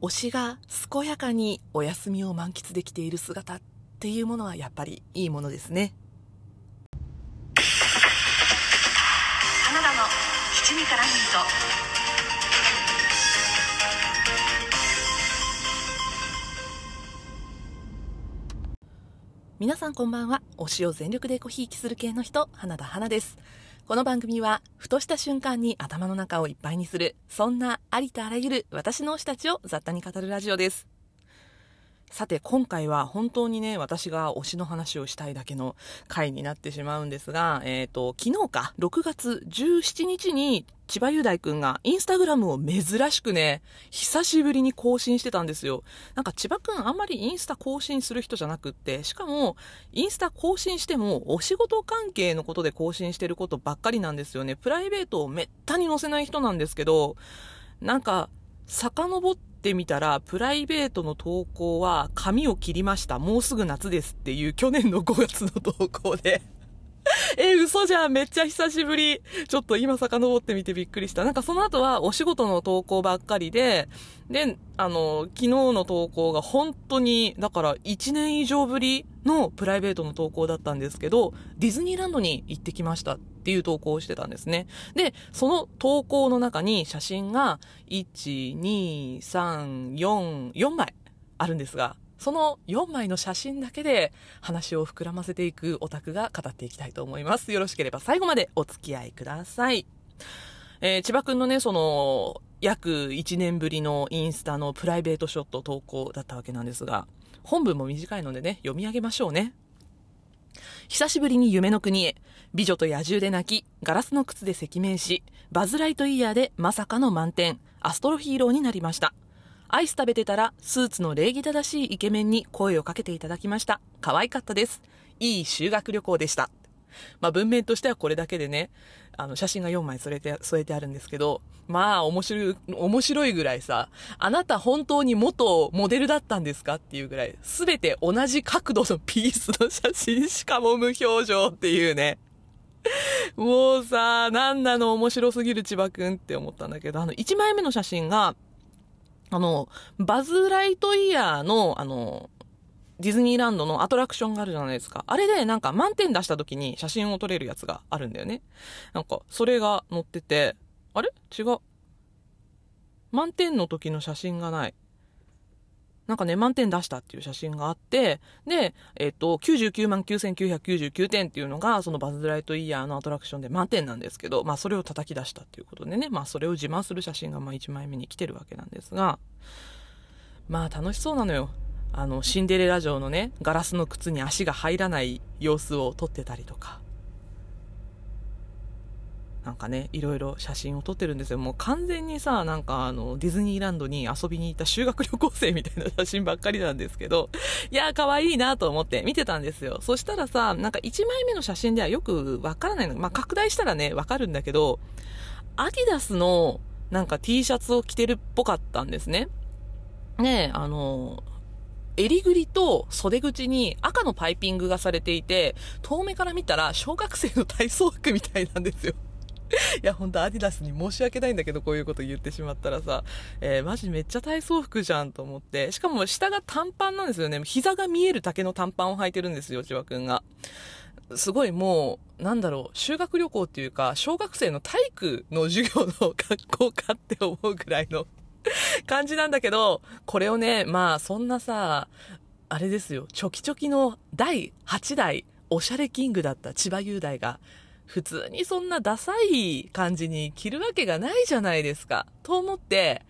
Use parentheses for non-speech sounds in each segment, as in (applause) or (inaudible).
推しが健やかにお休みを満喫できている姿っていうものはやっぱりいいものですね。花田の七味からミント皆さんこんばんは。推しを全力でコヒーきする系の人、花田花です。この番組は、ふとした瞬間に頭の中をいっぱいにする、そんなありとあらゆる私の推したちを雑多に語るラジオです。さて今回は本当にね私が推しの話をしたいだけの回になってしまうんですが、えっ、ー、と昨日か6月17日に千葉雄大くんがインスタグラムを珍しくね久しぶりに更新してたんですよ。なんか千葉くんあんまりインスタ更新する人じゃなくってしかもインスタ更新してもお仕事関係のことで更新してることばっかりなんですよね。プライベートをめったに載せない人なんですけどなんか遡ってみたら、プライベートの投稿は、髪を切りました。もうすぐ夏ですっていう去年の5月の投稿で (laughs) え、嘘じゃんめっちゃ久しぶり。ちょっと今遡ってみてびっくりした。なんかその後はお仕事の投稿ばっかりで、で、あの、昨日の投稿が本当に、だから1年以上ぶりのプライベートの投稿だったんですけど、ディズニーランドに行ってきましたっていう投稿をしてたんですね。で、その投稿の中に写真が、1、2、3、4、4枚あるんですが、その4枚の写真だけで話を膨らませていくオタクが語っていきたいと思います。よろしければ最後までお付き合いください。えー、千葉くんのね、その、約1年ぶりのインスタのプライベートショット投稿だったわけなんですが、本文も短いのでね、読み上げましょうね。久しぶりに夢の国へ、美女と野獣で泣き、ガラスの靴で赤面し、バズライトイヤーでまさかの満点、アストロヒーローになりました。アイス食べてたら、スーツの礼儀正しいイケメンに声をかけていただきました。可愛かったです。いい修学旅行でした。まあ文面としてはこれだけでね、あの写真が4枚添えて、添えてあるんですけど、まあ面白い、面白いぐらいさ、あなた本当に元モデルだったんですかっていうぐらい、すべて同じ角度のピースの写真しかも無表情っていうね。もうさ、なんなの面白すぎる千葉くんって思ったんだけど、あの1枚目の写真が、あの、バズ・ライトイヤーの、あの、ディズニーランドのアトラクションがあるじゃないですか。あれでなんか満点出した時に写真を撮れるやつがあるんだよね。なんか、それが載ってて、あれ？違う。満点の時の写真がない。なんかね、満点出したっていう写真があって、で、えっ、と、99万9999点っていうのが、そのバズ・ライトイヤーのアトラクションで満点なんですけど、まあそれを叩き出したっていうことでね、まあそれを自慢する写真がまあ1枚目に来てるわけなんですが、まあ楽しそうなのよ。あの、シンデレラ城のね、ガラスの靴に足が入らない様子を撮ってたりとか。なんかね、いろいろ写真を撮ってるんですよ。もう完全にさ、なんかあの、ディズニーランドに遊びに行った修学旅行生みたいな写真ばっかりなんですけど、(laughs) いやー可愛いなと思って見てたんですよ。そしたらさ、なんか1枚目の写真ではよくわからないの。まあ、拡大したらね、わかるんだけど、アディダスのなんか T シャツを着てるっぽかったんですね。ねあの、襟ぐりと袖口に赤のパイピングがされていて、遠目から見たら小学生の体操服みたいなんですよ。いや、ほんとアディダスに申し訳ないんだけど、こういうこと言ってしまったらさ、えー、マジめっちゃ体操服じゃんと思って。しかも下が短パンなんですよね。膝が見える丈の短パンを履いてるんですよ、千葉くんが。すごいもう、なんだろう、修学旅行っていうか、小学生の体育の授業の学校かって思うぐらいの (laughs) 感じなんだけど、これをね、まあそんなさ、あれですよ、チョキチョキの第8代おしゃれキングだった千葉雄大が、普通にそんなダサい感じに着るわけがないじゃないですか。と思って、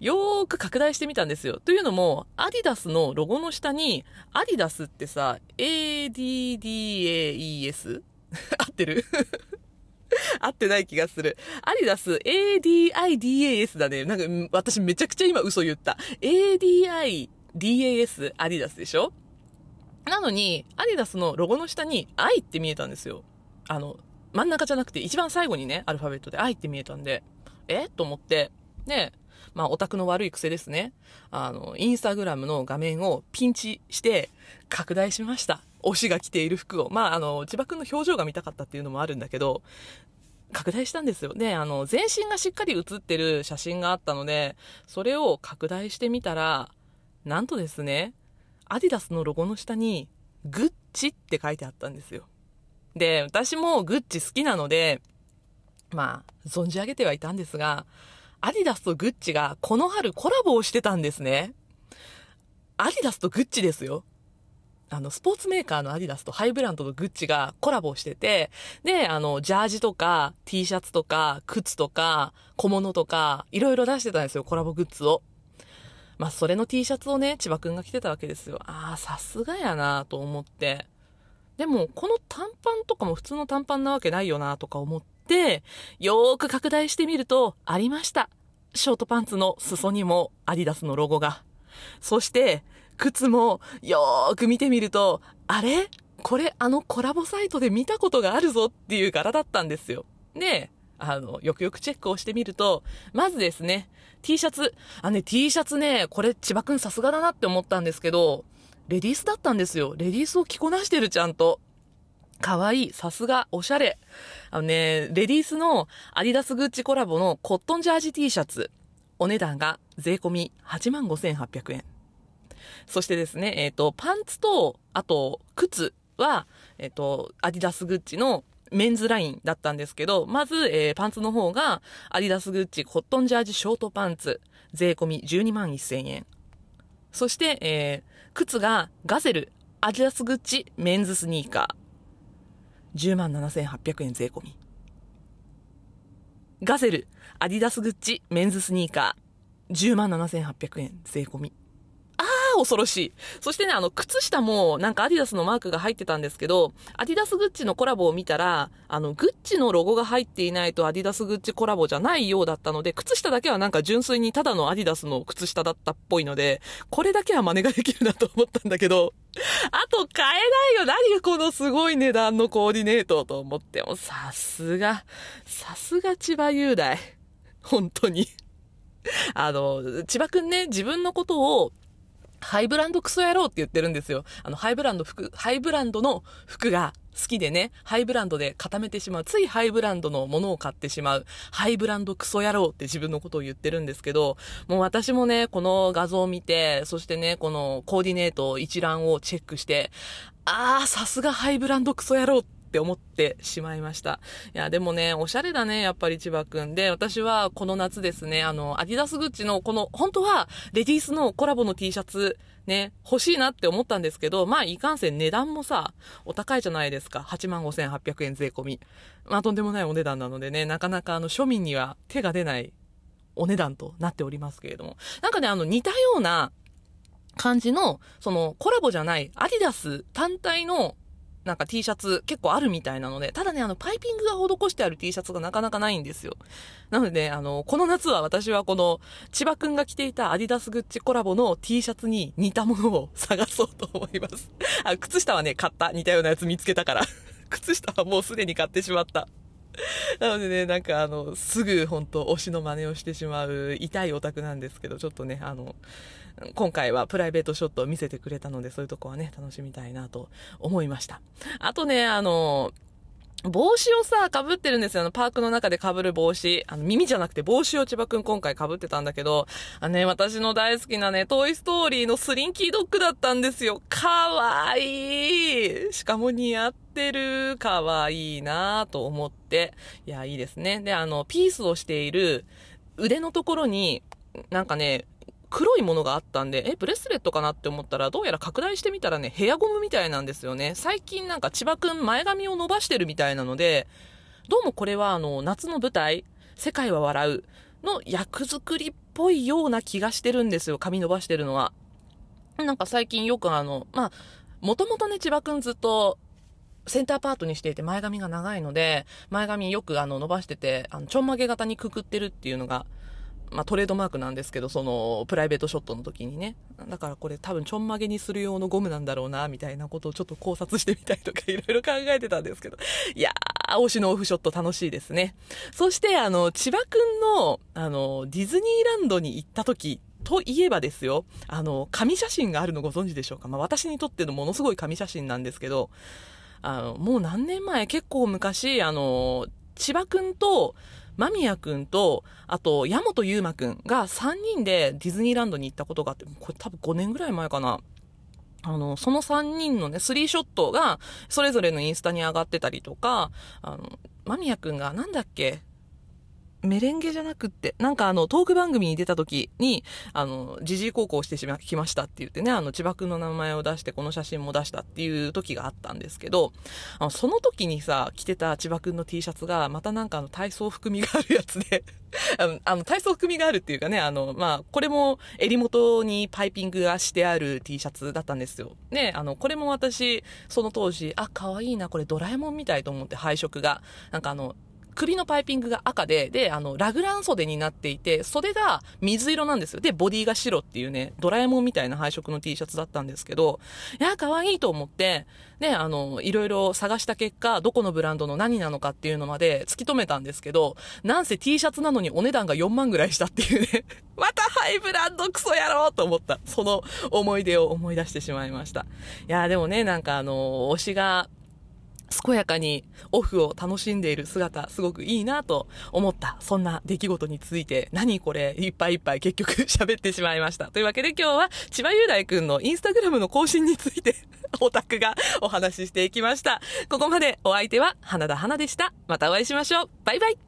よーく拡大してみたんですよ。というのも、アディダスのロゴの下に、アディダスってさ、ADDAES? (laughs) 合ってる？(laughs) 合ってない気がする。アディダス ADIDAS だね。なんか、私めちゃくちゃ今嘘言った。ADIDAS アディダスでしょ？なのに、アディダスのロゴの下に I って見えたんですよ。あの、真ん中じゃなくて一番最後にね、アルファベットで愛って見えたんで、え？と思って、で、まあ、オタクの悪い癖ですね。あの、インスタグラムの画面をピンチして拡大しました。推しが着ている服を。まあ、あの、千葉くんの表情が見たかったっていうのもあるんだけど、拡大したんですよ。で、あの、全身がしっかり写ってる写真があったので、それを拡大してみたら、なんとですね、アディダスのロゴの下に、グッチって書いてあったんですよ。で、私もグッチ好きなので、まあ、存じ上げてはいたんですが、アディダスとグッチがこの春コラボをしてたんですね。アディダスとグッチですよ。あの、スポーツメーカーのアディダスとハイブランドのグッチがコラボしてて、で、あの、ジャージとか、T シャツとか、靴とか、小物とか、いろいろ出してたんですよ、コラボグッズを。まあ、それの T シャツをね、千葉くんが着てたわけですよ。ああ、さすがやなと思って。でも、この短パンとかも普通の短パンなわけないよなとか思って、よーく拡大してみると、ありました。ショートパンツの裾にもアディダスのロゴが。そして、靴もよーく見てみると、あれ？これあのコラボサイトで見たことがあるぞっていう柄だったんですよ。で、あの、よくよくチェックをしてみると、まずですね、T シャツ。あ、ね、T シャツね、これ千葉くんさすがだなって思ったんですけど、レディースだったんですよ。レディースを着こなしてるちゃんと。かわいい。さすが。おしゃれ。あのね、レディースのアディダスグッチコラボのコットンジャージ T シャツ。お値段が税込み85,800円。そしてですね、えっ、ー、と、パンツと、あと、靴は、えっ、ー、と、アディダスグッチのメンズラインだったんですけど、まず、えー、パンツの方が、アディダスグッチコットンジャージショートパンツ、税込み12万1000円。そして、えー、靴がガゼル、アディダスグッチメンズスニーカー、10万7800円税込み。ガゼル、アディダスグッチメンズスニーカー、10万7800円税込み。恐ろしい。そしてね、あの、靴下もなんかアディダスのマークが入ってたんですけど、アディダスグッチのコラボを見たら、あの、グッチのロゴが入っていないとアディダスグッチコラボじゃないようだったので、靴下だけはなんか純粋にただのアディダスの靴下だったっぽいので、これだけは真似ができるなと思ったんだけど、あと買えないよ何がこのすごい値段のコーディネートと思っても、さすが、さすが千葉雄大。本当に。あの、千葉くんね、自分のことをハイブランドクソ野郎って言ってるんですよ。あの、ハイブランド服、ハイブランドの服が好きでね、ハイブランドで固めてしまう。ついハイブランドのものを買ってしまう。ハイブランドクソ野郎って自分のことを言ってるんですけど、もう私もね、この画像を見て、そしてね、このコーディネート一覧をチェックして、あー、さすがハイブランドクソ野郎ってって思ってしまいました。いや、でもね、おしゃれだね、やっぱり千葉くん。で、私はこの夏ですね、あの、アディダスグッチのこの、本当は、レディースのコラボの T シャツ、ね、欲しいなって思ったんですけど、まあ、いかんせん値段もさ、お高いじゃないですか。85,800円税込み。まあ、とんでもないお値段なのでね、なかなかあの、庶民には手が出ないお値段となっておりますけれども。なんかね、あの、似たような感じの、その、コラボじゃない、アディダス単体のなんか T シャツ結構あるみたいなので、ただね、あの、パイピングが施してある T シャツがなかなかないんですよ。なので、ねあの、この夏は私はこの、千葉くんが着ていたアディダスグッチコラボの T シャツに似たものを探そうと思います。あ、靴下はね、買った。似たようなやつ見つけたから。(laughs) 靴下はもうすでに買ってしまった。なのでね、なんかあの、すぐ本当推しの真似をしてしまう痛いオタクなんですけど、ちょっとね、あの、今回はプライベートショットを見せてくれたので、そういうとこはね、楽しみたいなと思いました。あとね、あの、帽子をさ、被ってるんですよ。あの、パークの中で被る帽子。あの、耳じゃなくて帽子を千葉くん今回被ってたんだけど、あのね、私の大好きなね、トイストーリーのスリンキードッグだったんですよ。かわいい。しかも似合ってる。かわいいなと思って。いや、いいですね。で、あの、ピースをしている腕のところに、なんかね、黒いものがあったんで、え、ブレスレットかなって思ったら、どうやら拡大してみたらね、ヘアゴムみたいなんですよね。最近なんか千葉くん前髪を伸ばしてるみたいなので、どうもこれはあの、夏の舞台、世界は笑うの役作りっぽいような気がしてるんですよ、髪伸ばしてるのは。なんか最近よくあの、まあ、もともとね、千葉くんずっと、センターパートにしていて前髪が長いので、前髪よくあの伸ばしてて、あの、ちょんまげ型にくくってるっていうのがまあ、トレードマークなんですけど、その、プライベートショットの時にね。だからこれ多分ちょんまげにする用のゴムなんだろうな、みたいなことをちょっと考察してみたりとかいろいろ考えてたんですけど。いやー、推しのオフショット楽しいですね。そして、あの、千葉くんの、あの、ディズニーランドに行った時、といえばですよ、あの、紙写真があるのご存知でしょうか？まあ、私にとってのものすごい紙写真なんですけど、あの、もう何年前、結構昔、あの、千葉くんと、間宮くんと、あと、矢本優馬くんが3人でディズニーランドに行ったことがあって、これ多分5年ぐらい前かな。あの、その3人のね、スリーショットが、それぞれのインスタに上がってたりとか、あの、間宮くんが、なんだっけ、メレンゲじゃなくって、なんかあの、トーク番組に出た時に、あの、ジジイ高校してしま、きましたって言ってね、あの、千葉くんの名前を出して、この写真も出したっていう時があったんですけど、あの、その時にさ、着てた千葉くんの T シャツが、またなんかあの、体操含みがあるやつで (laughs) あの、あの体操含みがあるっていうかね、あの、まあ、これも襟元にパイピングがしてある T シャツだったんですよ。ね、あの、これも私、その当時、あ、可愛いな、これドラえもんみたいと思って配色が。なんかあの、首のパイピングが赤で、で、あの、ラグラン袖になっていて、袖が水色なんですよ。で、ボディが白っていうね、ドラえもんみたいな配色の T シャツだったんですけど、いや、可愛いと思って、ね、あの、いろいろ探した結果、どこのブランドの何なのかっていうのまで突き止めたんですけど、なんせ T シャツなのにお値段が4万ぐらいしたっていうね、(laughs) またハイブランドクソやろうと思った。その思い出を思い出してしまいました。いや、でもね、なんかあの、推しが、健やかにオフを楽しんでいる姿、すごくいいなと思った、そんな出来事について、何これ、いっぱいいっぱい結局喋ってしまいました。というわけで今日は千葉雄大くんのインスタグラムの更新について、オタクがお話ししていきました。ここまでお相手は花田花でした。またお会いしましょう。バイバイ。